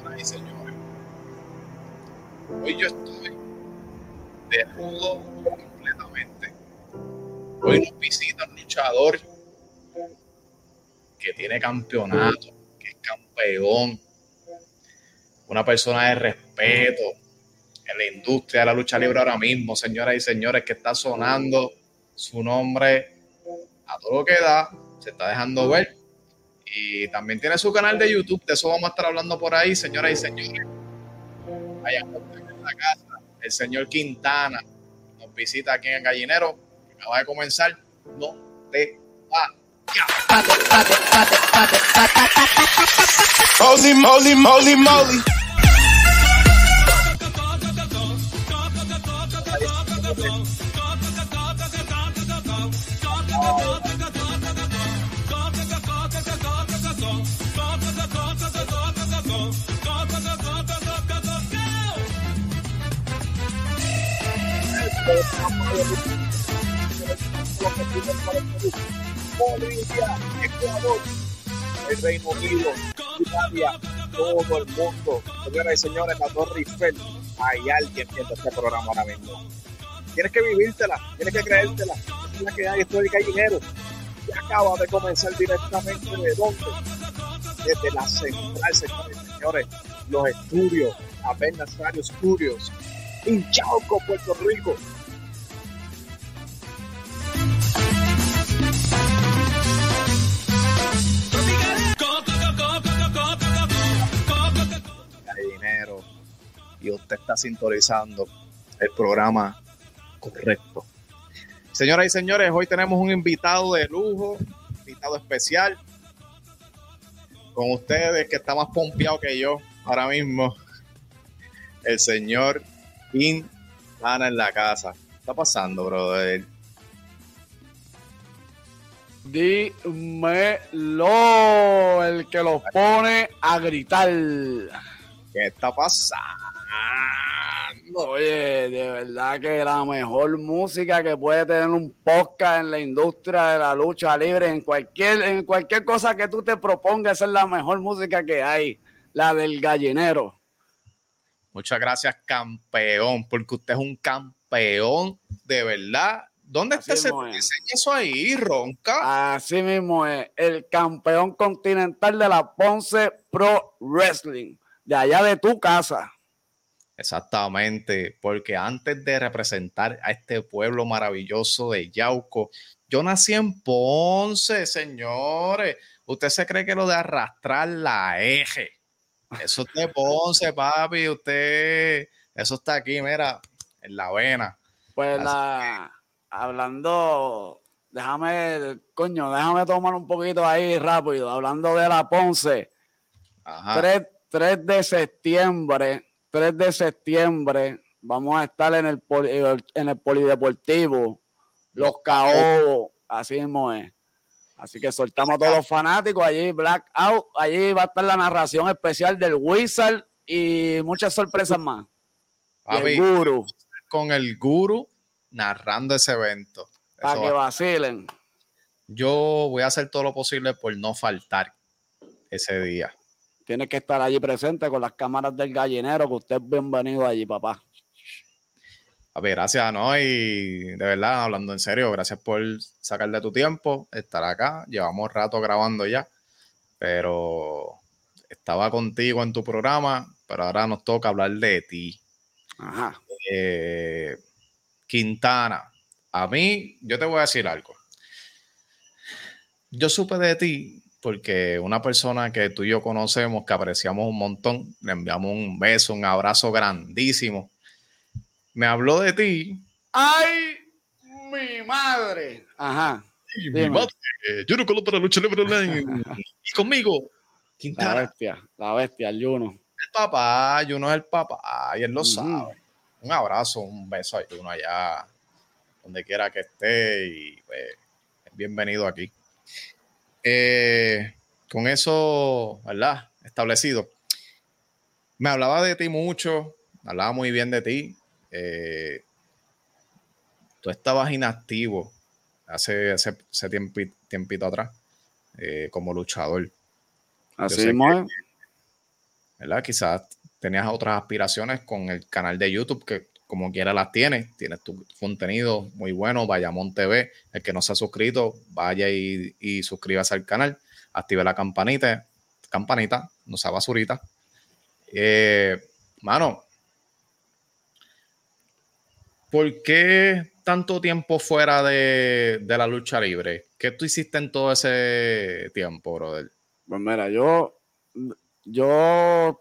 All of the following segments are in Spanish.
señoras y señores. Hoy yo estoy desnudo completamente. Hoy nos visita un luchador que tiene campeonato, que es campeón, una persona de respeto en la industria de la lucha libre ahora mismo, señoras y señores, que está sonando su nombre a todo lo que da, se está dejando ver. Y también tiene su canal de YouTube, de eso vamos a estar hablando por ahí, señoras y señores. Allá en la casa, el señor Quintana nos visita aquí en el gallinero, acaba de comenzar, no te va. Holy moly, moly, moly. Bolivia, Ecuador, el Reino Unido, Italia, todo el mundo. Señoras y señores, la Torre Eiffel, hay alguien viendo este programa ahora mismo. Tienes que vivírtela, tienes que creértela. Es la que hay, estoy el gallinero. Y acaba de comenzar directamente de dónde? Desde la central, señores y señores, los estudios, apenas varios Studios, en Chauco, Puerto Rico. Y usted está sintonizando el programa correcto. Señoras y señores, hoy tenemos un invitado de lujo, invitado especial con ustedes que está más pompeado que yo ahora mismo, el señor Ana en la casa. ¿Qué está pasando, brother? Dímelo, el que los pone a gritar. ¿Qué está pasando? Oye, de verdad que la mejor música que puede tener un podcast en la industria de la lucha libre, en cualquier, en cualquier cosa que tú te propongas, esa es la mejor música que hay, la del gallinero. Muchas gracias, campeón, porque usted es un campeón de verdad. ¿Dónde está ese, eso ahí, Ronca? Así mismo es, el campeón continental de la Ponce Pro Wrestling, de allá de tu casa. Exactamente, porque antes de representar a este pueblo maravilloso de Yauco, yo nací en Ponce, señores. Usted se cree que lo de arrastrar la eje, eso es de Ponce, papi. Usted, eso está aquí, mira, en la vena. Pues la, hablando, déjame, coño, déjame tomar un poquito ahí rápido. Hablando de la Ponce, 3, 3 de septiembre 3 de septiembre vamos a estar en el, en el Polideportivo, Los Caobos, así mismo es. Así que soltamos a todos los fanáticos allí, Blackout, allí va a estar la narración especial del Wizard y muchas sorpresas más. el guru. Con el guru narrando ese evento. Para que vacilen. Yo voy a hacer todo lo posible por no faltar ese día. Tiene que estar allí presente con las cámaras del gallinero, que usted es bienvenido allí, papá. A ver, gracias, ¿no? Y de verdad, hablando en serio, gracias por sacar de tu tiempo, estar acá. Llevamos rato grabando ya, pero estaba contigo en tu programa, pero ahora nos toca hablar de ti. Ajá. Eh, Quintana, a mí, yo te voy a decir algo. Yo supe de ti porque una persona que tú y yo conocemos, que apreciamos un montón, le enviamos un beso, un abrazo grandísimo, me habló de ti. ¡Ay, mi madre! Ajá. mi madre, yo no para lucha libre y conmigo, Quintana. La bestia, la bestia, el Juno. El papá, Juno es el papá, y él lo sabe. Un abrazo, un beso a Juno allá, donde quiera que esté, y pues, bienvenido aquí. Eh, con eso, ¿verdad? Establecido. Me hablaba de ti mucho, hablaba muy bien de ti. Eh, tú estabas inactivo hace, hace, tiempito, atrás eh, como luchador. Así es. ¿verdad? Quizás tenías otras aspiraciones con el canal de YouTube que como quiera las tienes, tienes tu contenido muy bueno, Vayamón TV, el que no se ha suscrito, vaya y, suscríbase al canal, active la campanita, campanita, no sea basurita. Eh, mano, ¿por qué tanto tiempo fuera de, la lucha libre? ¿Qué tú hiciste en todo ese tiempo, brother? Pues mira, yo, yo,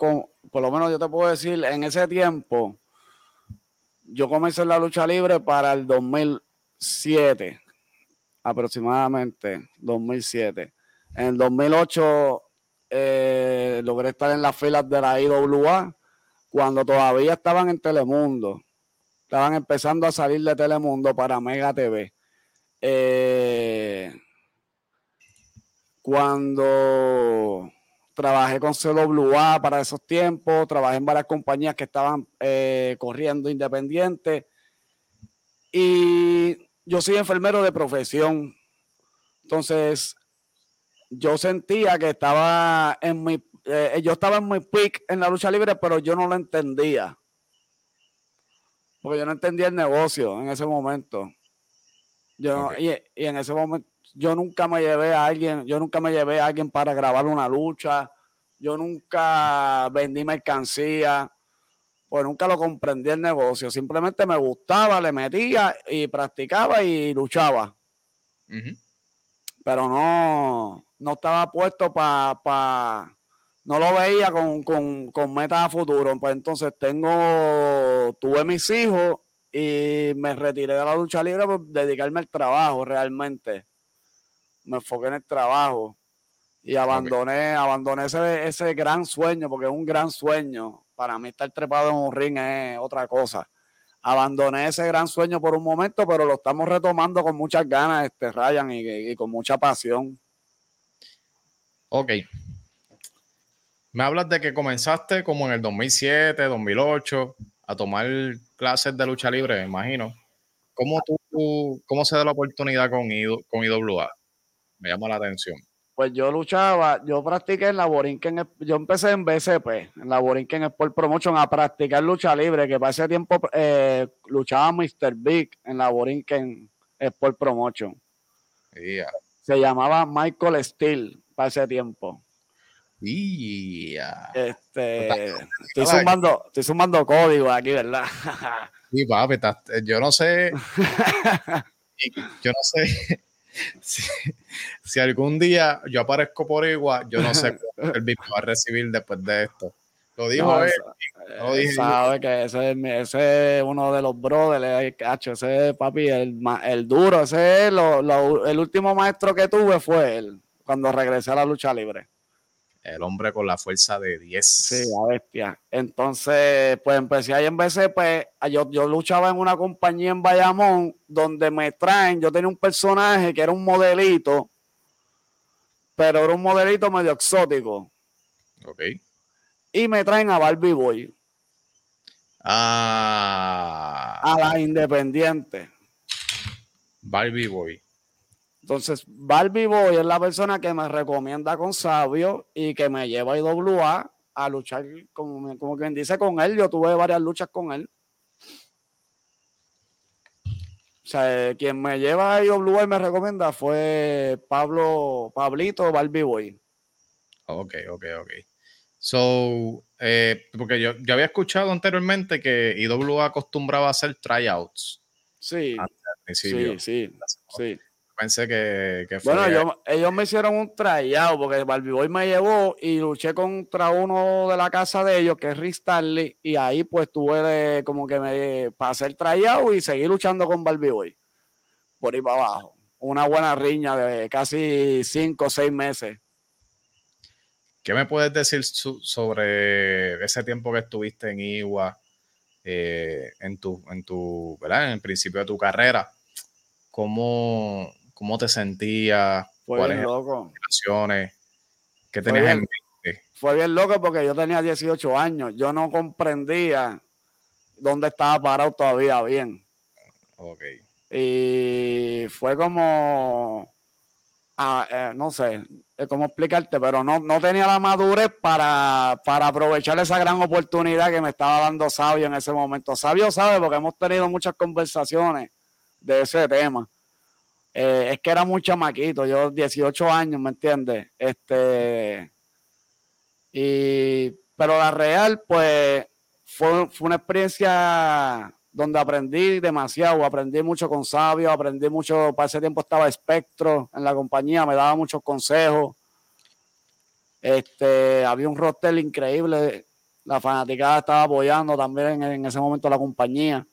por lo menos yo te puedo decir, en ese tiempo, yo comencé la lucha libre para el 2007, aproximadamente, 2007. En el 2008 eh, logré estar en las filas de la IWA cuando todavía estaban en Telemundo. Estaban empezando a salir de Telemundo para Mega TV. Eh, cuando trabajé con CWA para esos tiempos, trabajé en varias compañías que estaban eh, corriendo independiente. Y yo soy enfermero de profesión. Entonces, yo sentía que estaba en mi, eh, yo estaba en mi peak en la lucha libre, pero yo no lo entendía. Porque yo no entendía el negocio en ese momento. Yo, y, y, en ese momento yo nunca me llevé a alguien, yo nunca me llevé a alguien para grabar una lucha, yo nunca vendí mercancía, pues nunca lo comprendí el negocio, simplemente me gustaba, le metía y practicaba y luchaba. Pero no, no estaba puesto para, no lo veía con, con, con metas a futuro. Pues entonces tengo, tuve mis hijos y me retiré de la lucha libre por dedicarme al trabajo realmente me enfoqué en el trabajo y abandoné, abandoné ese, ese gran sueño, porque es un gran sueño. Para mí estar trepado en un ring es otra cosa. Abandoné ese gran sueño por un momento, pero lo estamos retomando con muchas ganas, este Ryan, y, con mucha pasión. Ok. Me hablas de que comenzaste como en el 2007, 2008 a tomar clases de lucha libre, me imagino. ¿Cómo, tú, cómo se da la oportunidad con, con IWA? Me llama la atención. Pues yo luchaba, yo practiqué en la Borinquen, yo empecé en BCP, en la Borinquen Sport Promotion, a practicar lucha libre, que para ese tiempo eh, luchaba Mr. Big en la Borinquen Sport Promotion. Se llamaba Michael Steele para ese tiempo. Este, estoy sumando, estoy sumando código aquí, ¿verdad? sí, papi, yo no sé. yo no sé si, algún día yo aparezco por igual, yo no sé cómo el va a recibir después de esto. Lo dijo él. Eh, sabe que ese, ese, es uno de los brothers, cacho, ese papi, el, el duro, ese es el último maestro que tuve fue él, cuando regresé a la lucha libre. El hombre con la fuerza de 10. Sí, la bestia. Entonces, pues empecé ahí en BCP. Pues, yo, yo luchaba en una compañía en Bayamón donde me traen. Yo tenía un personaje que era un modelito, pero era un modelito medio exótico. Ok. Y me traen a Barbie Boy. Ah. A la Independiente. Barbie Boy. Entonces, Barbie Boy es la persona que me recomienda con Sabio y que me lleva a IWA a luchar, como, como quien dice, con él. Yo tuve varias luchas con él. O sea, quien me lleva a IWA y me recomienda fue Pablo, Pablito Barbie Boy. Ok, ok, ok. So, eh, porque yo, yo, había escuchado anteriormente que IWA acostumbraba a hacer tryouts. Sí. Sí, sí, sí pensé que, fue. Bueno, ellos me hicieron un tryout porque Barbie Boy me llevó y luché contra uno de la casa de ellos, que es Rick Stanley, y ahí pues tuve de, como que me para hacer tryout y seguir luchando con Barbie Boy. Por ahí para abajo. Una buena riña de casi cinco o seis meses. ¿Qué me puedes decir sobre ese tiempo que estuviste en Iwa, eh, en tu, en tu, ¿verdad? En el principio de tu carrera? ¿Cómo, ¿Cómo te sentías? Fue bien loco. ¿Qué tenías en mente? Fue bien loco porque yo tenía 18 años. Yo no comprendía dónde estaba parado todavía bien. Ok. Y fue como eh, no sé cómo explicarte, pero no, no tenía la madurez para, para aprovechar esa gran oportunidad que me estaba dando Sabio en ese momento. Sabio sabe porque hemos tenido muchas conversaciones de ese tema. Eh, es que era muy chamaquito, yo 18 años, ¿me entiendes? Este, y, pero la real, pues, fue, fue una experiencia donde aprendí demasiado, aprendí mucho con Sabio, aprendí mucho, para ese tiempo estaba Espectro en la compañía, me daba muchos consejos. Este, había un roster increíble, la fanaticada estaba apoyando también en, ese momento la compañía.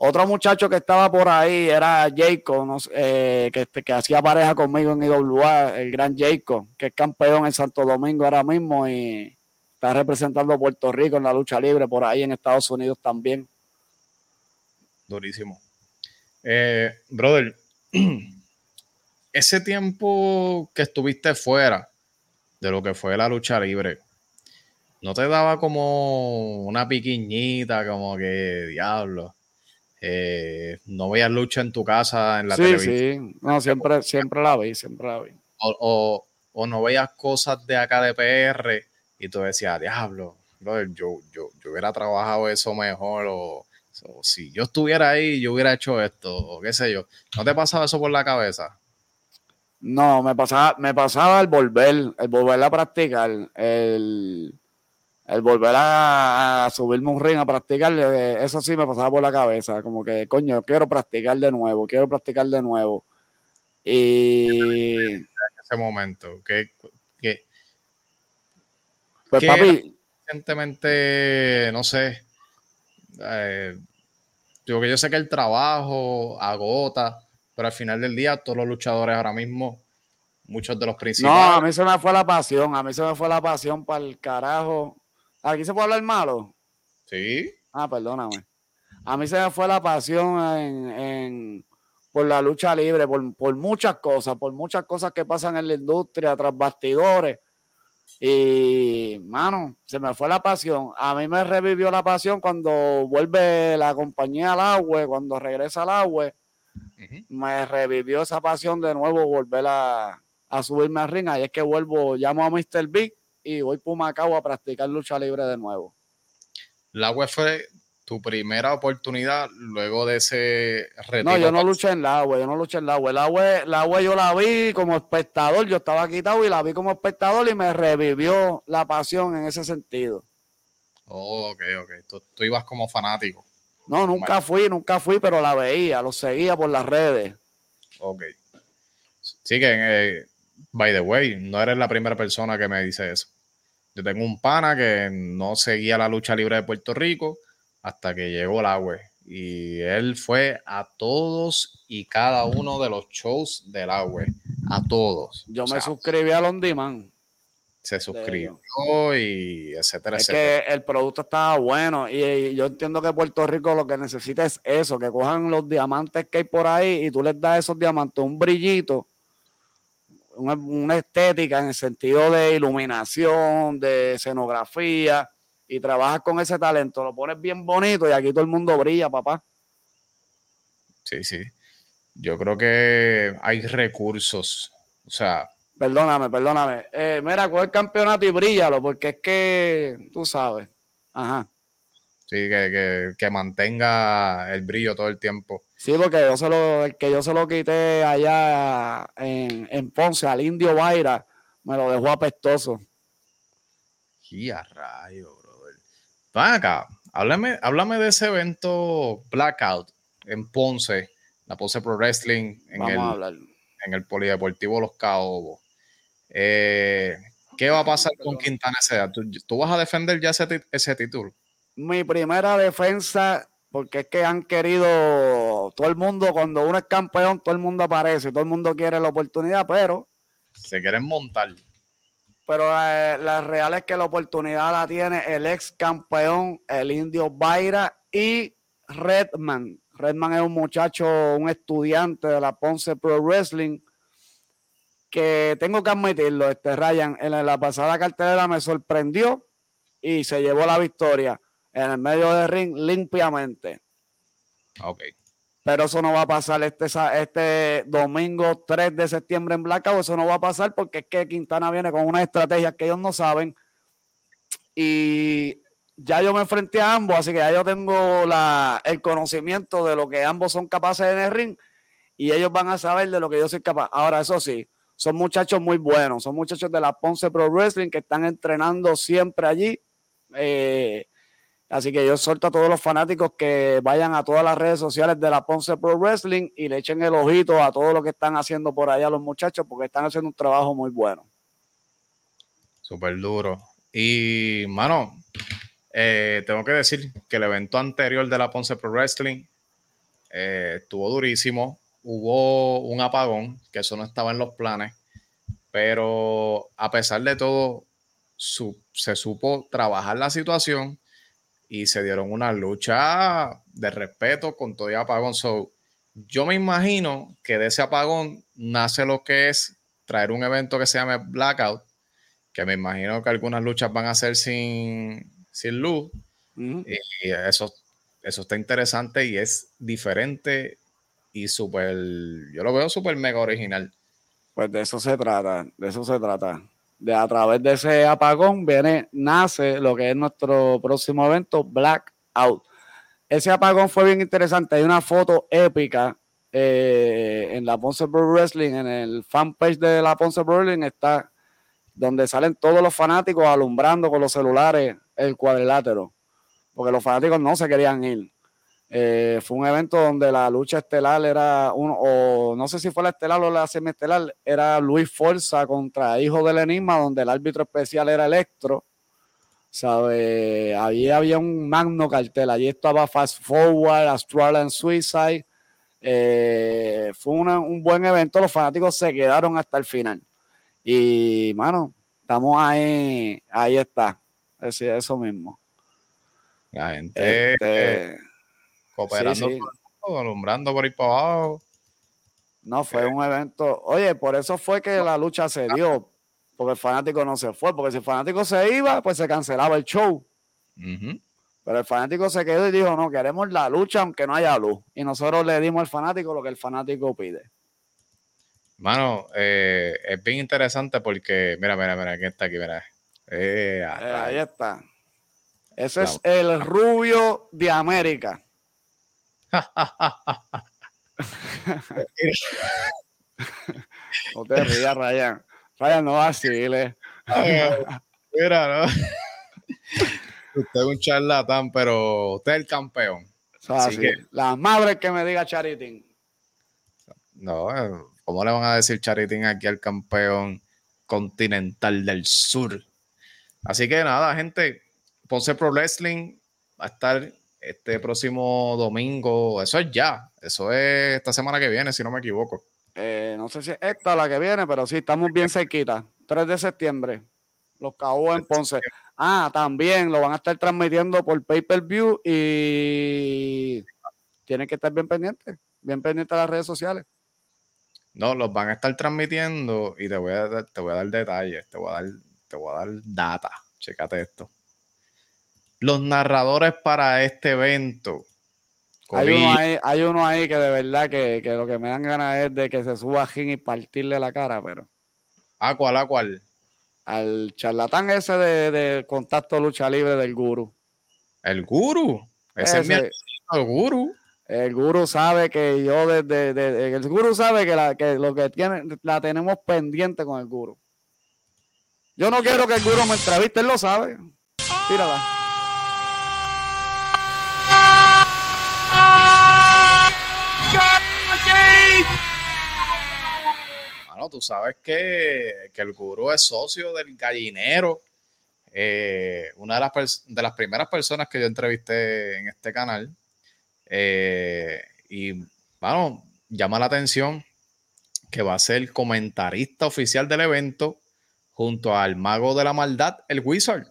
Otro muchacho que estaba por ahí era Jacob, eh, que, que hacía pareja conmigo en IWA, el gran Jacob, que es campeón en Santo Domingo ahora mismo y está representando a Puerto Rico en la lucha libre por ahí en Estados Unidos también. Durísimo. Eh, brother, ese tiempo que estuviste fuera de lo que fue la lucha libre, ¿no te daba como una piquiñita, como que diablo? Eh, no veías lucha en tu casa, en la televisión. Sí, no, siempre, siempre la vi, siempre la vi. O, no veías cosas de acá de PR y tú decías, diablo, brother, yo, yo, yo hubiera trabajado eso mejor o si yo estuviera ahí, yo hubiera hecho esto, o qué sé yo. ¿No te pasaba eso por la cabeza? No, me pasaba, me pasaba el volver, el volver a practicar, el, el volver a, subirme un ring a practicar, eh, eso sí me pasaba por la cabeza, como que, coño, quiero practicar de nuevo, quiero practicar de nuevo. Y... En ese momento, que... pues papi... Recientemente, no sé, eh, digo que yo sé que el trabajo agota, pero al final del día todos los luchadores ahora mismo, muchos de los principales... No, a mí se me fue la pasión, a mí se me fue la pasión para el carajo. ¿Aquí se puede hablar malo? Sí. Ah, perdóname. A mí se me fue la pasión en, por la lucha libre, por, por, muchas cosas, por muchas cosas que pasan en la industria, tras bastidores. Y, mano, se me fue la pasión. A mí me revivió la pasión cuando vuelve la compañía al agua, cuando regresa al agua. Me revivió esa pasión de nuevo, volver a, a subirme a ring. Y es que vuelvo, llamo a Mr. Big y voy por Macao a practicar lucha libre de nuevo. La web fue tu primera oportunidad luego de ese retiro? No, yo no luché en la agua, yo no luché en la agua. La agua, la agua yo la vi como espectador, yo estaba quitado y la vi como espectador y me revivió la pasión en ese sentido. Oh, ok, ok. Tú, ibas como fanático. No, nunca fui, nunca fui, pero la veía, lo seguía por las redes. Ok. Sí que, eh, by the way, no eres la primera persona que me dice eso. Yo tengo un pana que no seguía la lucha libre de Puerto Rico hasta que llegó el agua. Y él fue a todos y cada uno de los shows del agua. A todos. Yo me suscribí a Londiman. Se suscribió y etcétera, es que el producto estaba bueno y, yo entiendo que Puerto Rico lo que necesita es eso, que cojan los diamantes que hay por ahí y tú les das esos diamantes un brillito, una, una estética en el sentido de iluminación, de escenografía y trabajas con ese talento, lo pones bien bonito y aquí todo el mundo brilla, papá. Sí, sí. Yo creo que hay recursos. O sea. Perdóname, perdóname. Eh, mira, coge el campeonato y bríllalo, porque es que tú sabes. Ajá. Sí, que, mantenga el brillo todo el tiempo. Sí, porque yo se lo, que yo se lo quité allá en, en Ponce, al Indio Baira, me lo dejó apestoso. Y a rayo acá, háblame, háblame de ese evento Blackout en Ponce, la Ponce Pro Wrestling, en, el, en el Polideportivo Los Caobos. Eh, ¿Qué va a pasar con Quintana Seda? ¿Tú, vas a defender ya ese, ese título? Mi primera defensa, porque es que han querido, todo el mundo, cuando uno es campeón, todo el mundo aparece, todo el mundo quiere la oportunidad, pero... Se quieren montar pero eh, la real es que la oportunidad la tiene el ex campeón, el indio Baira y Redman. Redman es un muchacho, un estudiante de la Ponce Pro Wrestling que tengo que admitirlo, este Ryan, en la pasada cartelera me sorprendió y se llevó la victoria en el medio del ring limpiamente. Ok. pero eso no va a pasar este, este domingo 3 de septiembre en Blackout, eso no va a pasar porque es que Quintana viene con una estrategia que ellos no saben y ya yo me enfrenté a ambos, así que ya yo tengo la, el conocimiento de lo que ambos son capaces en el ring y ellos van a saber de lo que yo soy capaz. Ahora, eso sí, son muchachos muy buenos, son muchachos de la Ponce Pro Wrestling que están entrenando siempre allí. Eh, así que yo suelto a todos los fanáticos que vayan a todas las redes sociales de la Ponce Pro Wrestling y le echen el ojito a todo lo que están haciendo por allá los muchachos porque están haciendo un trabajo muy bueno. Súper duro. Y, mano, eh, tengo que decir que el evento anterior de la Ponce Pro Wrestling eh, estuvo durísimo hubo un apagón, que eso no estaba en los planes, pero a pesar de todo, se supo trabajar la situación y se dieron una lucha de respeto con todo el apagón. So, yo me imagino que de ese apagón nace lo que es traer un evento que se llame Blackout, que me imagino que algunas luchas van a ser sin, sin luz. Y eso, eso está interesante y es diferente y súper, yo lo veo súper mega original. Pues de eso se trata, de eso se trata. De a través de ese apagón viene, nace lo que es nuestro próximo evento, Blackout. Ese apagón fue bien interesante. Hay una foto épica eh, en la Ponce Pro Wrestling, en el fanpage de la Ponce Pro Wrestling está donde salen todos los fanáticos alumbrando con los celulares el cuadrilátero, porque los fanáticos no se querían ir. Eh, fue un evento donde la lucha estelar era uno, o no sé si fue la estelar o la semiestelar, era Luis Forza contra Hijo del Enigma, donde el árbitro especial era Electro. ¿Sabe? Allí había un magno cartel. Allí estaba Fast Forward, Astral and Suicide. Eh, fue un buen evento. Los fanáticos se quedaron hasta el final. Y, mano, estamos ahí. Ahí está. Es, eso mismo. La gente. Este, cooperando, alumbrando por ahí para abajo. No, fue un evento. Oye, por eso fue que la lucha se dio, porque el fanático no se fue, porque si el fanático se iba, pues se cancelaba el show. Pero el fanático se quedó y dijo, no, queremos la lucha aunque no haya luz. Y nosotros le dimos al fanático lo que el fanático pide. Mano, eh, es bien interesante porque, mira, mira, mira, aquí está, aquí, mira. Eh, eh, ahí está. Ese es el rubio de América no te rías, Ryan. Ryan no vacile. Mira, ¿no? Usted es un charlatán, pero usted es el campeón. Así que, la madre que me diga Charitín. No, ¿cómo le van a decir Charitín aquí al campeón continental del sur? Así que nada, gente, Ponce Pro Wrestling va a estar este próximo domingo, eso es ya, eso es esta semana que viene, si no me equivoco. Eh, no sé si es esta la que viene, pero sí, estamos bien cerquita. 3 de septiembre, los KO en Ponce. Ah, también lo van a estar transmitiendo por pay-per-view y tienen que estar bien pendientes, bien pendientes de las redes sociales. No, los van a estar transmitiendo y te voy a, dar, te voy a dar detalles, te voy a dar, te voy a dar data. Chécate esto los narradores para este evento. Hay uno, ahí, que de verdad que, lo que me dan ganas es de que se suba a y partirle la cara, pero. ¿A cuál? ¿A cuál? Al charlatán ese de, contacto lucha libre del guru. ¿El guru? Ese, es el guru. El guru sabe que yo desde, el guru sabe que, la, que lo que tiene la tenemos pendiente con el guru. Yo no quiero que el guru me entreviste, él lo sabe. Tírala. Tú sabes que, el gurú es socio del gallinero. Eh, una de las, de las primeras personas que yo entrevisté en este canal. Eh, y, bueno, llama la atención que va a ser comentarista oficial del evento junto al mago de la maldad, el Wizard.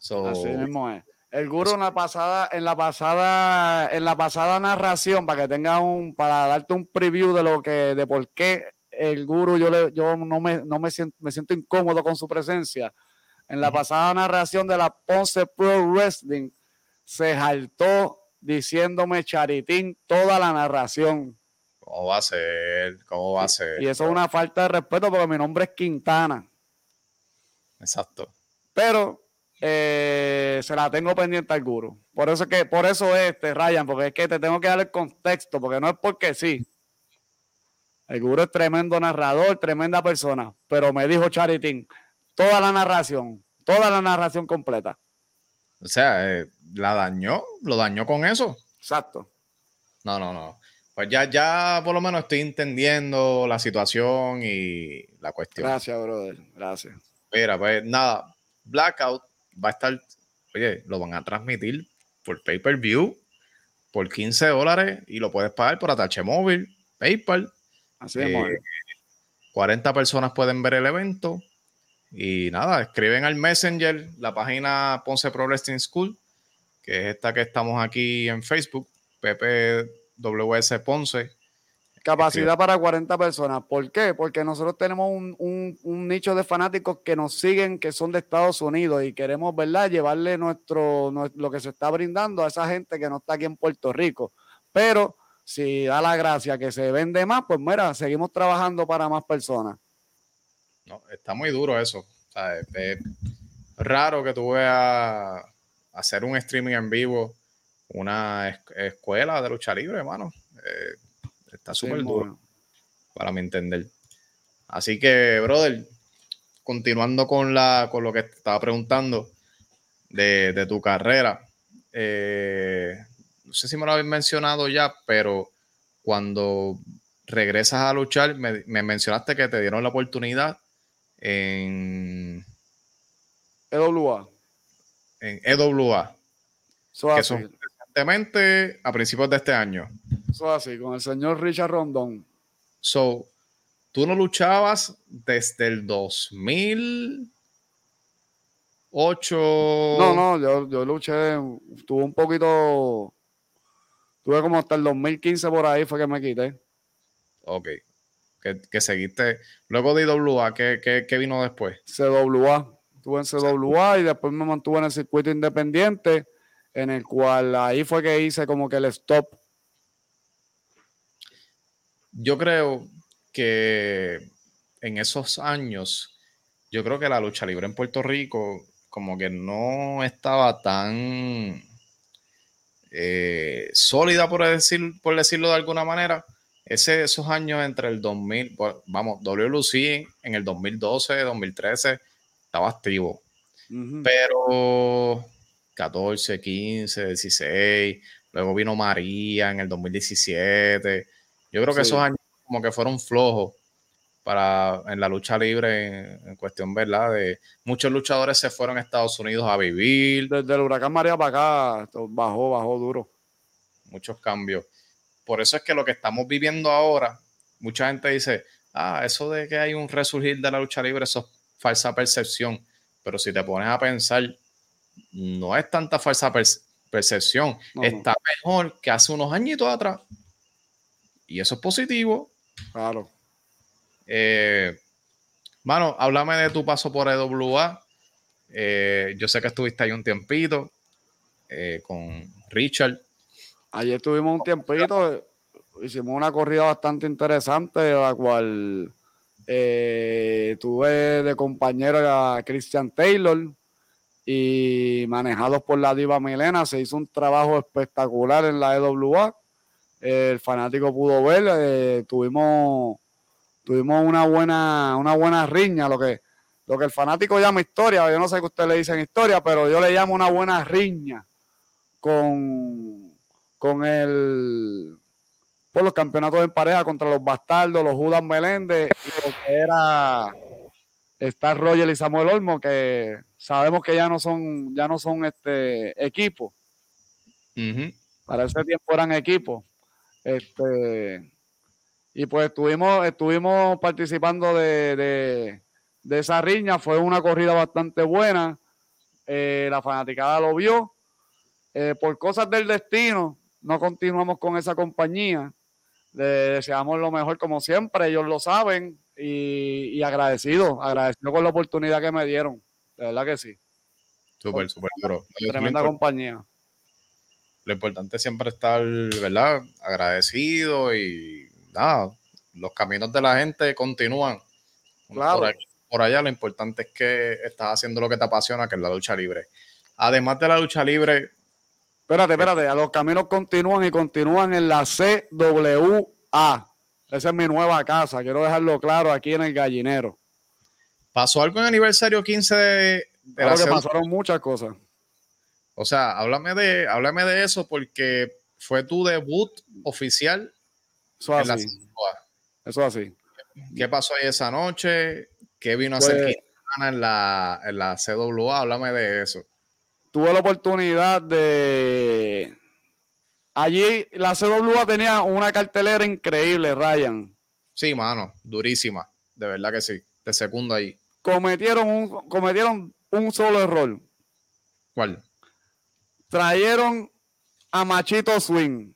Así mismo es. El gurú en la pasada, en la pasada, en la pasada narración, para que tenga un, para darte un preview de lo que, de por qué el guru, yo, le, yo no, me, no me, siento, me siento incómodo con su presencia. En la pasada narración de la Ponce Pro Wrestling, se saltó diciéndome Charitín toda la narración. ¿Cómo va a ser? ¿Cómo va a ser? Y eso es una falta de respeto porque mi nombre es Quintana. Exacto. Pero eh, se la tengo pendiente al guru. Por eso que, por eso este, Ryan, porque es que te tengo que dar el contexto, porque no es porque sí. El guru es tremendo narrador, tremenda persona, pero me dijo Charitín toda la narración, toda la narración completa. O sea, eh, la dañó, lo dañó con eso. Exacto. No, no, no. Pues ya, ya por lo menos estoy entendiendo la situación y la cuestión. Gracias, brother. Gracias. Mira, pues nada, Blackout va a estar, oye, lo van a transmitir por pay-per-view por 15 dólares y lo puedes pagar por atache móvil, PayPal. Así es, eh, 40 personas pueden ver el evento. Y nada, escriben al Messenger, la página Ponce Pro Wrestling School, que es esta que estamos aquí en Facebook, PPWS Ponce. Capacidad para 40 personas. ¿Por qué? Porque nosotros tenemos un, nicho de fanáticos que nos siguen, que son de Estados Unidos y queremos, ¿verdad?, llevarle nuestro, lo que se está brindando a esa gente que no está aquí en Puerto Rico. Pero si da la gracia que se vende más, pues mira, seguimos trabajando para más personas. No, está muy duro eso. es, raro que tú veas hacer un streaming en vivo una escuela de lucha libre, hermano. Eh, está súper duro, para mi entender. Así que, brother, continuando con, la, con lo que te estaba preguntando de, tu carrera, eh, no sé si me lo habéis mencionado ya, pero cuando regresas a luchar, me, mencionaste que te dieron la oportunidad en EWA. En EWA. que son recientemente a principios de este año. Eso así, con el señor Richard Rondón. So, tú no luchabas desde el 2008. No, no, yo, yo luché, tuve un poquito, tuve como hasta el 2015 por ahí fue que me quité. Ok. Que, seguiste. Luego de IWA, ¿qué, qué, vino después? CWA. Estuve en CWA y después me mantuve en el circuito independiente, en el cual ahí fue que hice como que el stop. Yo creo que en esos años, yo creo que la lucha libre en Puerto Rico como que no estaba tan eh, sólida, por, decir, por decirlo de alguna manera ese, esos años entre el 2000, vamos, WLC en el 2012, 2013 estaba activo. Pero 14, 15, 16, luego vino María en el 2017. Yo creo que esos años como que fueron flojos para en la lucha libre en, cuestión, ¿verdad? De muchos luchadores se fueron a Estados Unidos a vivir. Desde el huracán María para acá bajó, bajó duro. Muchos cambios. Por eso es que lo que estamos viviendo ahora, mucha gente dice, ah, eso de que hay un resurgir de la lucha libre, eso es falsa percepción. Pero si te pones a pensar, no es tanta falsa percepción. Está mejor que hace unos añitos atrás. Y eso es positivo. Claro. Eh, mano, háblame de tu paso por EWA. Eh, yo sé que estuviste ahí un tiempito eh, con Richard. Ayer tuvimos un tiempito, hicimos una corrida bastante interesante, la cual eh, tuve de compañero a Christian Taylor y manejados por la diva Milena, se hizo un trabajo espectacular en la EWA. El fanático pudo ver, eh, tuvimos, tuvimos una buena, una buena riña, lo que, lo que el fanático llama historia, yo no sé qué usted le dicen historia, pero yo le llamo una buena riña con con el por los campeonatos en pareja contra los Bastardos, los Judas Meléndez y lo que era Star Roger y Samuel Olmo, que sabemos que ya no son, ya no son este equipos. Para ese tiempo eran equipos. Este, y pues estuvimos, estuvimos participando de, esa riña. Fue una corrida bastante buena. Eh, la fanaticada lo vio. Eh, por cosas del destino, no continuamos con esa compañía. Le deseamos lo mejor como siempre, ellos lo saben y, agradecido, agradecido con la oportunidad que me dieron. De verdad que sí. Súper, súper duro. Tremenda compañía. Lo importante es siempre estar, ¿verdad? Agradecido y nada, los caminos de la gente continúan. Claro. Por, allá lo importante es que estás haciendo lo que te apasiona, que es la lucha libre. Además de la lucha libre. Espérate, espérate, los caminos continúan y continúan en la CWA. Esa es mi nueva casa, quiero dejarlo claro aquí en el gallinero. ¿Pasó algo en aniversario 15 de, claro que pasaron muchas cosas. O sea, háblame de, háblame de eso porque fue tu debut oficial. Eso así. Eso así. ¿Qué pasó ahí esa noche? ¿Qué vino a hacer pues en la, en la CWA? Háblame de eso. Tuve la oportunidad de. Allí la CWA tenía una cartelera increíble, Ryan. Sí, mano, durísima. De verdad que sí. De segundo ahí. Cometieron un, cometieron un solo error. ¿Cuál? Trajeron a Machito Swing.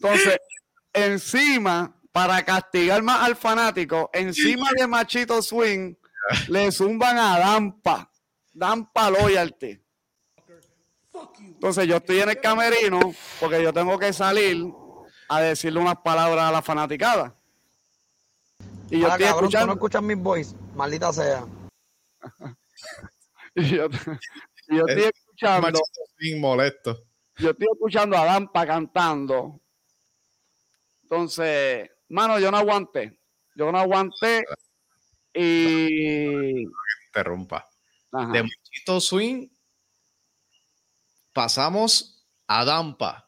Entonces, encima, para castigar más al fanático, encima de Machito Swing, le zumban a Dampa. Dampa Loyalty. Entonces, yo estoy en el camerino porque yo tengo que salir a decirle unas palabras a la fanaticada. Y yo estoy escuchando. no escuchas mis voice, maldita sea. y yo, estoy escuchando. molesto. Yo estoy escuchando a Dampa cantando. Entonces, mano, yo no aguanté. Yo no aguanté y. Interrumpa. De Machito Swing pasamos a Dampa.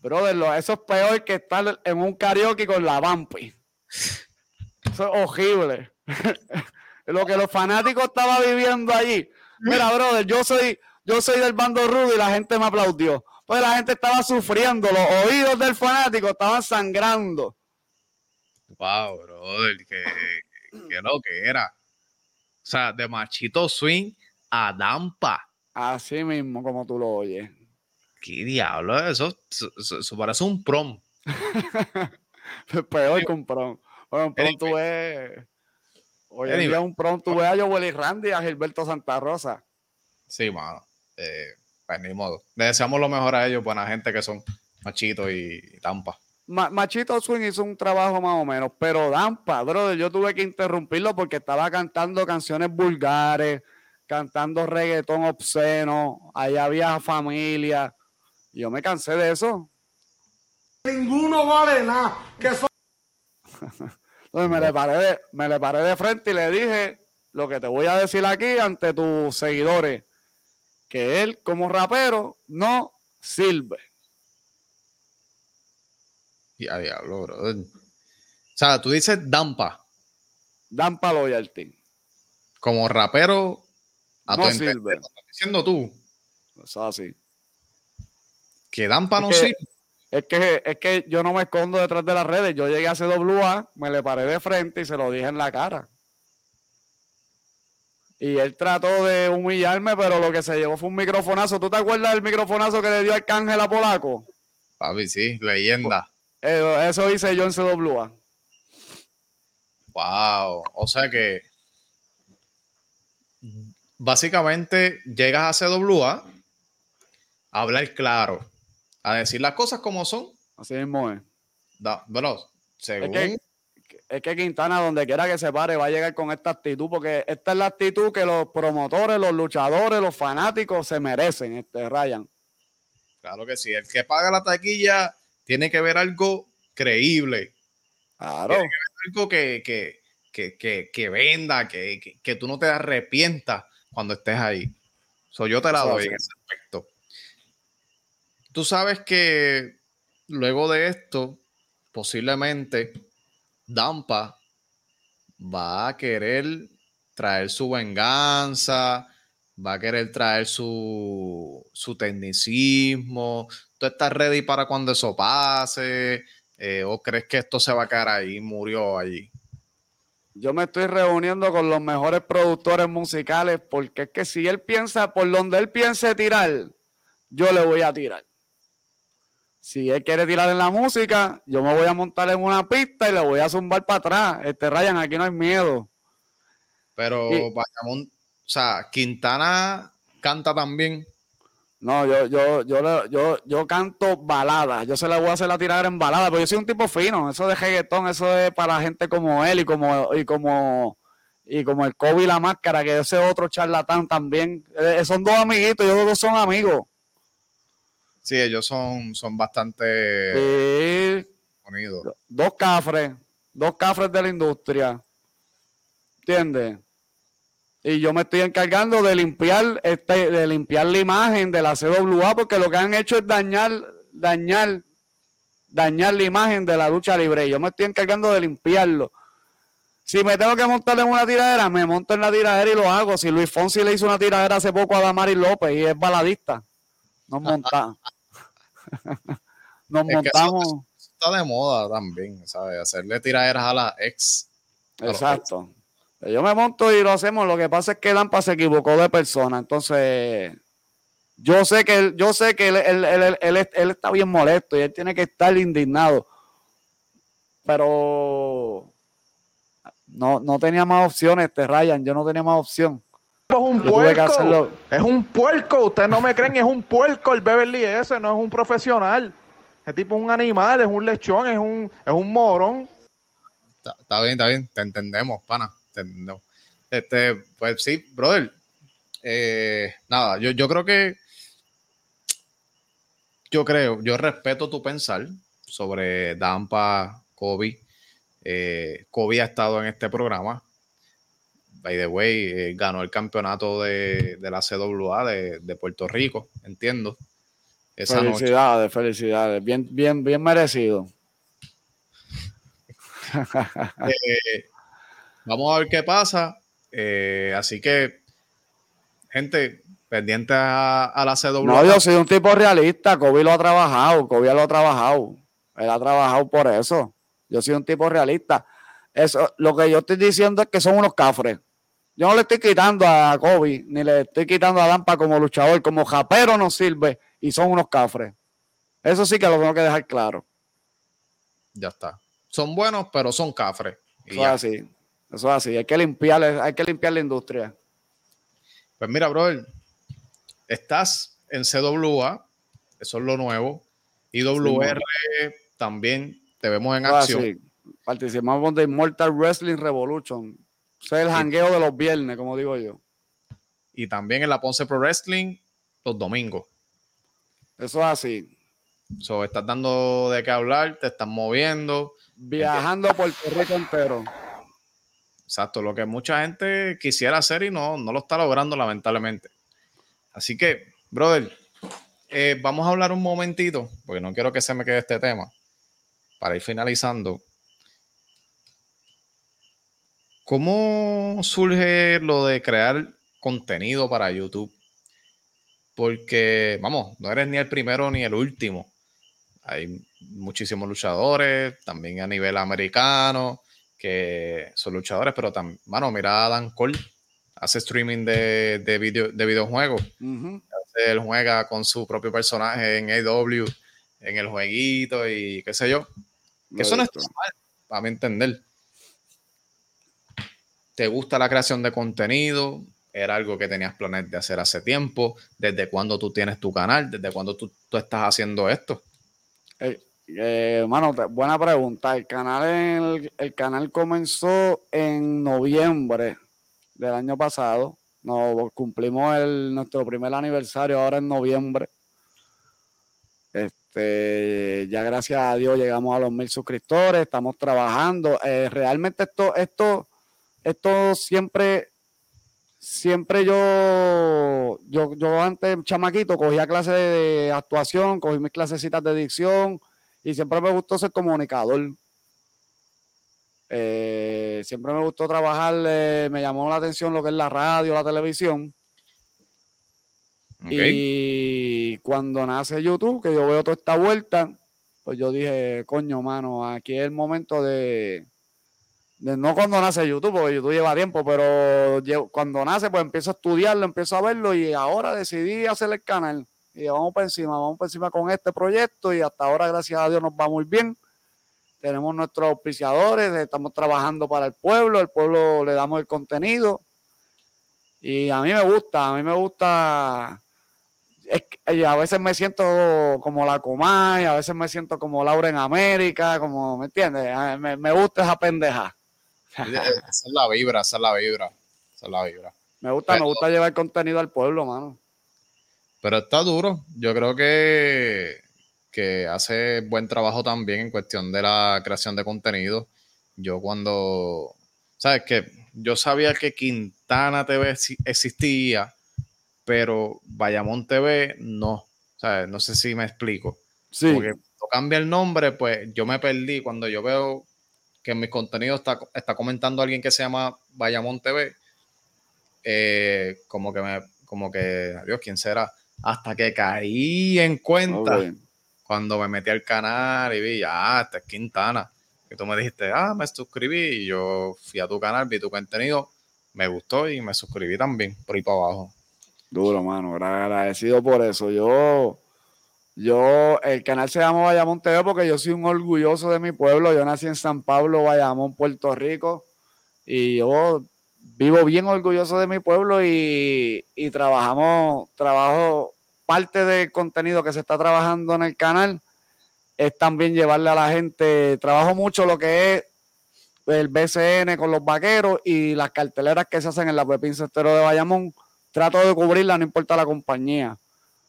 Brother, eso es peor que estar en un karaoke con la Vampi. Eso es horrible. Lo que los fanáticos estaban viviendo allí. Mira, brother, yo soy, yo soy del bando rudo y la gente me aplaudió. Pues la gente estaba sufriendo, los oídos del fanático estaban sangrando. Wow, brother, que, que lo que era. O sea, de machito swing a dampa. Así mismo, como tú lo oyes. ¿Qué diablo? Eso, eso, parece un prom. Peor que un prom. Bueno, un prom tú ves. Hoy en día un prom tú ves a Joel Randy y a Gilberto Santa Rosa. Sí, mano. Eh, pues ni modo. Le deseamos lo mejor a ellos, buena gente que son Machito y Tampa. Machito Swing hizo un trabajo más o menos, pero Dampa, brother, yo tuve que interrumpirlo porque estaba cantando canciones vulgares, cantando reggaetón obsceno, allá había familia. Y yo me cansé de eso. Ninguno vale nada. Entonces me le, paré de, me le paré de frente y le dije lo que te voy a decir aquí ante tus seguidores, que él como rapero no sirve. Y a diablo, bro. O sea, tú dices Dampa. Dampa Loyalty. Como rapero, a no sirve. estás diciendo tú. Es así. Que Dampa no sirve. Es que, es que yo no me escondo detrás de las redes. Yo llegué a CWA, me le paré de frente y se lo dije en la cara. Y él trató de humillarme, pero lo que se llevó fue un microfonazo. ¿Tú te acuerdas del microfonazo que le dio Arcángel a Polaco? Papi, sí, leyenda. Eh, eso hice yo en CWA. Wow. O sea que básicamente llegas a CWA a hablar claro, a decir las cosas como son. Así mismo es. bueno, según. Es que, Quintana, donde quiera que se pare, va a llegar con esta actitud, porque esta es la actitud que los promotores, los luchadores, los fanáticos se merecen, este Ryan. Claro que sí. El que paga la taquilla tiene que ver algo creíble. Claro. Tiene que ver algo que, que, venda, que, tú no te arrepientas cuando estés ahí. So, yo te la doy en ese aspecto. Tú sabes que luego de esto, posiblemente Dampa va a querer traer su venganza, va a querer traer su, su tecnicismo, ¿Tú estás ready para cuando eso pase? Eh, ¿O crees que esto se va a quedar ahí? Murió allí. Yo me estoy reuniendo con los mejores productores musicales porque es que si él piensa por donde él piense tirar, yo le voy a tirar. Si él quiere tirar en la música, yo me voy a montar en una pista y le voy a zumbar para atrás. Este Ryan, aquí no hay miedo. Pero sea, Quintana canta también. No, yo, yo, yo, yo, yo canto baladas. Yo se la voy a hacer la tirada en balada, pero yo soy un tipo fino. Eso de reggaetón, eso es para gente como él y como, y como, y como el Kobe y la máscara, que ese otro charlatán también. Eh, son dos amiguitos, ellos dos son amigos. Sí, ellos son, son bastante unidos. Dos cafres, dos cafres de la industria. ¿Entiendes? y yo me estoy encargando de limpiar este, de limpiar la imagen de la CWA porque lo que han hecho es dañar, dañar, dañar la imagen de la lucha libre. Y yo me estoy encargando de limpiarlo. Si me tengo que montar en una tiradera, me monto en la tiradera y lo hago. Si Luis Fonsi le hizo una tiradera hace poco a Damaris López y es baladista, nos montamos. nos montamos. está de moda también, ¿sabes? Hacerle tiraderas a la ex. Exacto. Yo me monto y lo hacemos. Lo que pasa es que Lampa se equivocó de persona. Entonces, yo sé que él, yo sé que él, está bien molesto y él tiene que estar indignado. Pero no, no tenía más opciones, este Ryan. Yo no tenía más opción. Es un puerco. Es un puerco. Ustedes no me creen, es un puerco el Beverly ese, no es un profesional. Ese tipo es un animal, es un lechón, es un, es un morón. está bien, está bien, te entendemos, pana no. Este, pues sí, brother. Eh, nada, yo, yo creo que. Yo creo, yo respeto tu pensar sobre Dampa, Kobe. Eh, Kobe ha estado en este programa. By the way, eh, ganó el campeonato de, la CWA de, Puerto Rico, entiendo. felicidades, felicidades. Bien, bien, bien merecido. Vamos a ver qué pasa. Eh, así que, gente, pendiente a, la CW. No, yo soy un tipo realista. Kobe lo ha trabajado. Kobe lo ha trabajado. Él ha trabajado por eso. Yo soy un tipo realista. Eso, lo que yo estoy diciendo es que son unos cafres. Yo no le estoy quitando a Kobe, ni le estoy quitando a Dampa como luchador, como japero no sirve y son unos cafres. Eso sí que lo tengo que dejar claro. Ya está. Son buenos, pero son cafres. Eso así. Eso es así, hay que limpiar, hay que limpiar la industria. Pues mira, brother, estás en CWA, eso es lo nuevo. IWR también te vemos en acción. Participamos de Immortal Wrestling Revolution. Ese es el jangueo de los viernes, como digo yo. Y también en la Ponce Pro Wrestling los domingos. Eso es así. So, estás dando de qué hablar, te estás moviendo. Viajando por el Rico entero. Exacto, lo que mucha gente quisiera hacer y no, no lo está logrando lamentablemente. Así que, brother, eh, vamos a hablar un momentito, porque no quiero que se me quede este tema, para ir finalizando. ¿Cómo surge lo de crear contenido para YouTube? Porque, vamos, no eres ni el primero ni el último. Hay muchísimos luchadores, también a nivel americano que son luchadores, pero también, mano, mira a Dan Cole, hace streaming de, de, video, de videojuegos. Él juega con su propio personaje en AW, en el jueguito y qué sé yo. Que eso no está mal, para mi entender. ¿Te gusta la creación de contenido? ¿Era algo que tenías planes de hacer hace tiempo? ¿Desde cuándo tú tienes tu canal? ¿Desde cuándo tú, estás haciendo esto? Eh, eh, buena pregunta. El canal, el, canal comenzó en noviembre del año pasado. Nos cumplimos el, nuestro primer aniversario ahora en noviembre. Este, ya gracias a Dios llegamos a los mil suscriptores, estamos trabajando. Eh, realmente esto, esto, esto siempre, siempre yo, yo, yo antes chamaquito cogía clases de actuación, cogí mis clasecitas de dicción, y siempre me gustó ser comunicador. Eh, siempre me gustó trabajar, eh, me llamó la atención lo que es la radio, la televisión. Y cuando nace YouTube, que yo veo toda esta vuelta, pues yo dije, coño, mano, aquí es el momento de, de no cuando nace YouTube, porque YouTube lleva tiempo, pero cuando nace, pues empiezo a estudiarlo, empiezo a verlo y ahora decidí hacer el canal y vamos por encima, vamos por encima con este proyecto y hasta ahora, gracias a Dios, nos va muy bien. Tenemos nuestros auspiciadores, estamos trabajando para el pueblo, el pueblo le damos el contenido Y a mí me gusta, a mí me gusta. A veces me siento como la Comay, a veces me siento como Laura en América, como, ¿me entiendes? Me, me gusta esa pendeja. Esa es la vibra, esa es la vibra. Esa es la vibra. Me gusta, me gusta llevar contenido al pueblo, mano. Pero está duro. Yo creo que, que hace buen trabajo también en cuestión de la creación de contenido. Yo cuando, sabes que yo sabía que Quintana TV existía, pero Bayamón TV no. ¿Sabes? No sé si me explico. Sí. Porque cuando cambia el nombre, pues yo me perdí. Cuando yo veo que en mis contenidos está, está comentando alguien que se llama Bayamón TV, eh, como que me, como que, adiós, ¿quién será? Hasta que caí en cuenta cuando me metí al canal y vi, ah, esta es Quintana. Y tú me dijiste, ah, me suscribí y yo fui a tu canal, vi tu contenido, me gustó y me suscribí también por ahí para abajo. Duro, mano, agradecido por eso. Yo, yo, el canal se llama Bayamón TV porque yo soy un orgulloso de mi pueblo. Yo nací en San Pablo, Bayamón, Puerto Rico. Y yo vivo bien orgulloso de mi pueblo y, trabajamos, trabajo, parte del contenido que se está trabajando en el canal es también llevarle a la gente, trabajo mucho lo que es el BCN con los vaqueros y las carteleras que se hacen en la Pepín Cestero de Bayamón. Trato de cubrirla, no importa la compañía,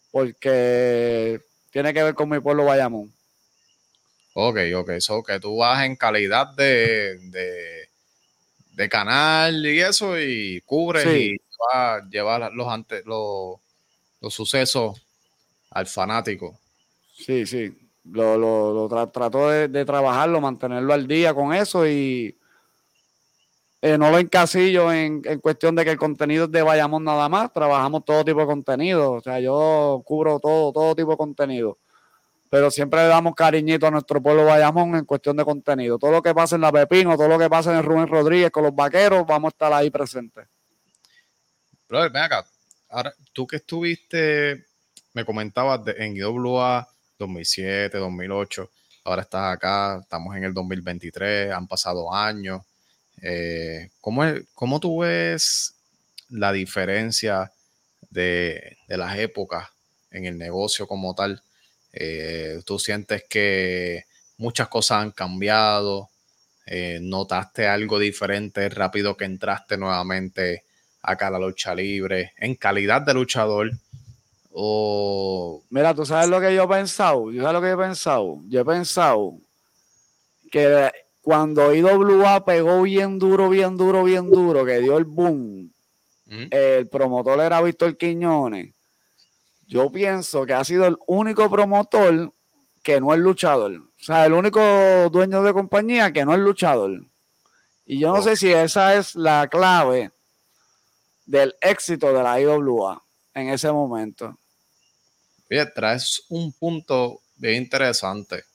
porque tiene que ver con mi pueblo Bayamón. Ok, ok, eso que tú vas en calidad de de canal y eso, y cubre y lleva, los, ante, los, los, sucesos al fanático. Sí, sí. Lo, lo, trató de, trabajarlo, mantenerlo al día con eso y eh, no lo encasillo en, en cuestión de que el contenido es de Bayamón nada más. Trabajamos todo tipo de contenido. O sea, yo cubro todo, todo tipo de contenido pero siempre le damos cariñito a nuestro pueblo Bayamón en cuestión de contenido. Todo lo que pasa en la Pepino, todo lo que pasa en Rubén Rodríguez con los vaqueros, vamos a estar ahí presentes. Brother, ven acá. Ahora, tú que estuviste, me comentabas en IWA 2007, 2008, ahora estás acá, estamos en el 2023, han pasado años. Eh, ¿cómo, ¿Cómo tú ves la diferencia de, de las épocas en el negocio como tal? Eh, tú sientes que muchas cosas han cambiado, eh, notaste algo diferente rápido que entraste nuevamente acá a la lucha libre, en calidad de luchador. O... Mira, tú sabes lo que yo he pensado, yo sabes lo que he pensado, yo he pensado que cuando IWA pegó bien duro, bien duro, bien duro, que dio el boom, el promotor era Víctor Quiñones yo pienso que ha sido el único promotor que no es luchador. O sea, el único dueño de compañía que no es luchador. Y yo no sé si esa es la clave del éxito de la IWA en ese momento. Oye, traes un punto bien interesante.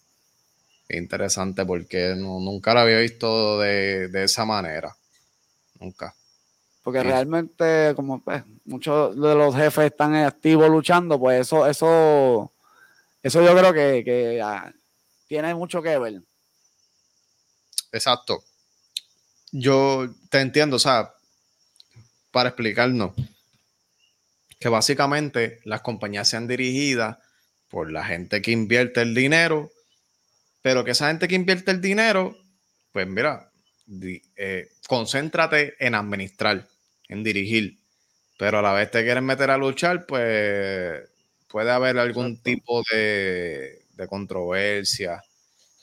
Interesante porque nunca lo había visto de, de esa manera. Nunca. Porque realmente, como pues, muchos de los jefes están activos luchando, pues eso, eso, eso yo creo que, ah, tiene mucho que ver. Exacto. Yo te entiendo, o sea, para explicarnos, que básicamente las compañías sean dirigidas por la gente que invierte el dinero, pero que esa gente que invierte el dinero, pues mira, eh, concéntrate en administrar en dirigir, pero a la vez te quieren meter a luchar, pues puede haber algún tipo de, controversia,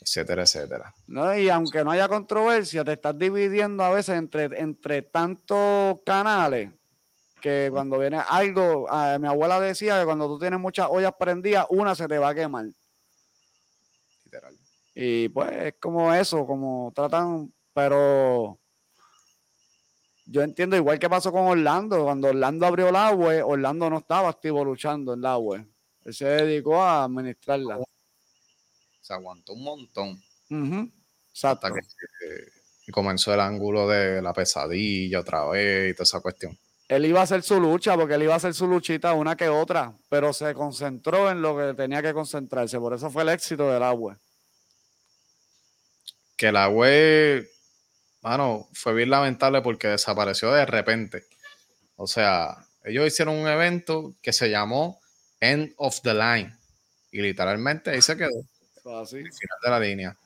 etcétera, etcétera. No, y aunque no haya controversia, te estás dividiendo a veces entre, entre tantos canales que cuando viene algo, mi abuela decía que cuando tú tienes muchas ollas prendidas, una se te va a quemar. Y pues es como eso, como tratan, pero yo entiendo, igual que pasó con Orlando, cuando Orlando abrió el agua, Orlando no estaba activo luchando en el agua. Él se dedicó a administrarla. Se aguantó un montón. Hasta que, comenzó el ángulo de la pesadilla otra vez y toda esa cuestión. Él iba a hacer su lucha, porque él iba a hacer su luchita una que otra, pero se concentró en lo que tenía que concentrarse. Por eso fue el éxito del agua. Que el agua mano, fue bien lamentable porque desapareció de repente. O sea, ellos hicieron un evento que se llamó End of the Line. Y literalmente ahí se quedó. Así. final de la línea.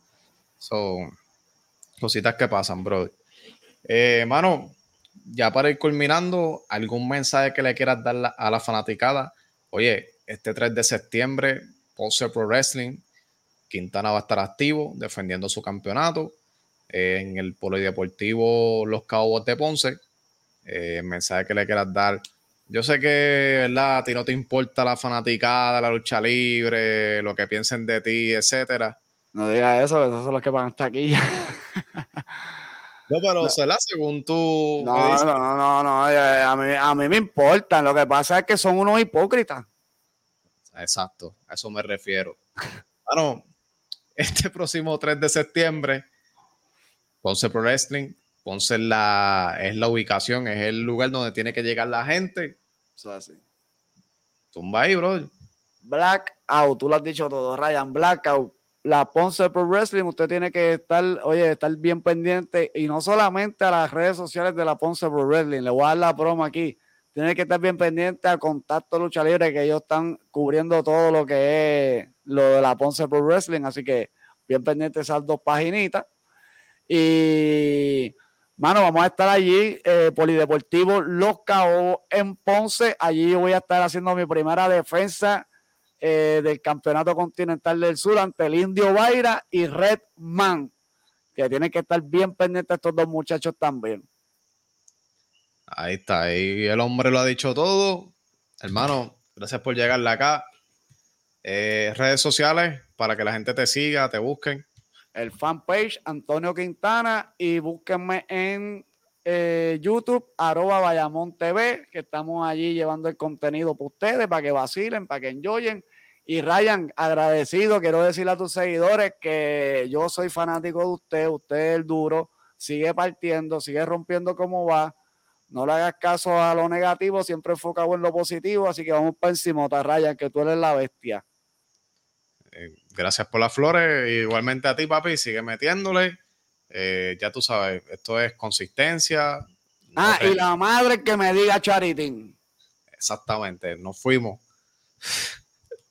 Son cositas que pasan, bro. Eh, mano, ya para ir culminando, ¿algún mensaje que le quieras dar a la fanaticada? Oye, este 3 de septiembre, Pose Pro Wrestling, Quintana va a estar activo defendiendo su campeonato. Eh, en el polideportivo Los Cabos de Ponce. Eh, mensaje que le quieras dar. Yo sé que, ¿verdad? A ti no te importa la fanaticada, la lucha libre, lo que piensen de ti, etcétera. No digas eso, esos son los que van hasta aquí. No, pero será según tú. No, no, no, no, eh, a mí, a mí me importan. Lo que pasa es que son unos hipócritas. Exacto, a eso me refiero. Bueno, este próximo 3 de septiembre, Ponce Pro Wrestling, Ponce la, es la ubicación, es el lugar donde tiene que llegar la gente. Eso así. Tumba ahí, bro. Blackout, tú lo has dicho todo, Ryan. Blackout. La Ponce Pro Wrestling, usted tiene que estar, oye, estar bien pendiente y no solamente a las redes sociales de la Ponce Pro Wrestling. Le voy a dar la broma aquí. Tiene que estar bien pendiente a Contacto Lucha Libre, que ellos están cubriendo todo lo que es lo de la Ponce Pro Wrestling. Así que bien pendiente esas dos paginitas. Y, mano, vamos a estar allí, eh, Polideportivo Los Cabos en Ponce. Allí voy a estar haciendo mi primera defensa eh, del Campeonato Continental del Sur ante el Indio Baira y Red Man, que tienen que estar bien pendientes estos dos muchachos también. Ahí está, ahí el hombre lo ha dicho todo. Hermano, gracias por llegarle acá. Eh, redes sociales para que la gente te siga, te busquen el fanpage Antonio Quintana y búsquenme en eh, YouTube, arroba Bayamón TV, que estamos allí llevando el contenido para ustedes, para que vacilen, para que enjoyen. Y Ryan, agradecido, quiero decirle a tus seguidores que yo soy fanático de usted, usted es el duro, sigue partiendo, sigue rompiendo como va. No le hagas caso a lo negativo, siempre enfocado en lo positivo, así que vamos para encima, Ryan, que tú eres la bestia. Gracias por las flores. Igualmente a ti, papi, sigue metiéndole. Eh, ya tú sabes, esto es consistencia. Ah, y la madre que me diga Charitín. Exactamente, nos fuimos.